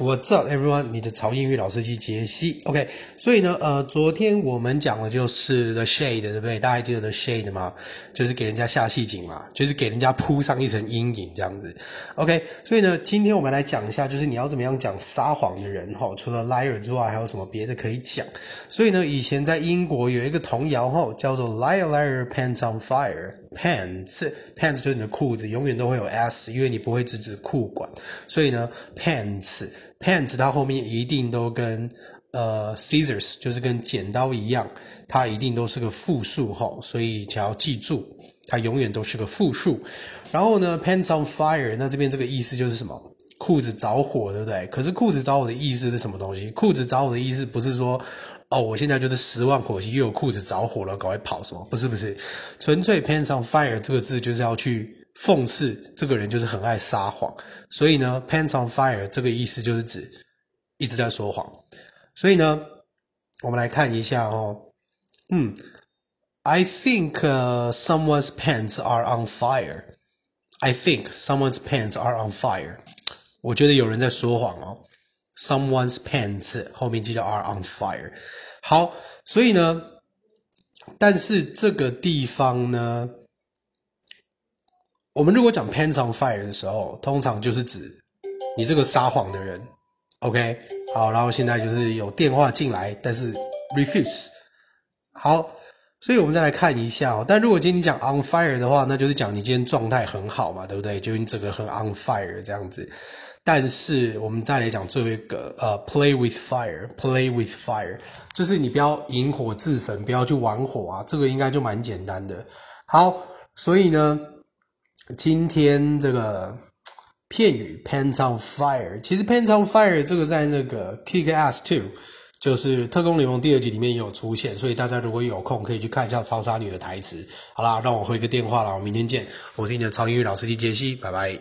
What's up, everyone？你的潮英语老司机杰西。OK，所以呢，呃，昨天我们讲的就是 The Shade，对不对？大家还记得 The Shade 吗？就是给人家下戏景嘛，就是给人家铺上一层阴影这样子。OK，所以呢，今天我们来讲一下，就是你要怎么样讲撒谎的人哈。除了 liar 之外，还有什么别的可以讲？所以呢，以前在英国有一个童谣哈，叫做 Liar Liar Pants on Fire。Pants pants 就是你的裤子，永远都会有 s，因为你不会只指裤管，所以呢，pants pants 它后面一定都跟呃 scissors 就是跟剪刀一样，它一定都是个复数哈，所以只要记住，它永远都是个复数。然后呢，pants on fire，那这边这个意思就是什么？裤子着火，对不对？可是裤子着火的意思是什么东西？裤子着火的意思不是说。哦，我现在就是十万火急，又有裤子着火了，赶快跑什么？不是不是，纯粹 pants on fire 这个字就是要去讽刺这个人就是很爱撒谎，所以呢，pants on fire 这个意思就是指一直在说谎。所以呢，我们来看一下哦，嗯，I think、someone's pants are on fire. I think someone's pants are on fire. 我觉得有人在说谎哦。Someone's pants 后面就叫 are on fire。好，所以呢，但是这个地方呢，我们如果讲 pants on fire 的时候，通常就是指你这个撒谎的人。OK，好，然后现在就是有电话进来，但是 refuse。好，所以我们再来看一下哦。但如果今天你讲 on fire 的话，那就是讲你今天状态很好嘛，对不对？就你整个很 on fire 这样子。但是我们再来讲最后一个，呃，play with fire，play with fire，就是你不要引火自焚，不要去玩火啊，这个应该就蛮简单的。好，所以呢，今天这个片语 pants on fire，其实 pants on fire 这个在那个 Kick Ass 2，就是特工联盟第二集里面有出现，所以大家如果有空可以去看一下超杀女的台词。好啦，让我回个电话啦，我明天见，我是你的超英语老司机杰西，拜拜。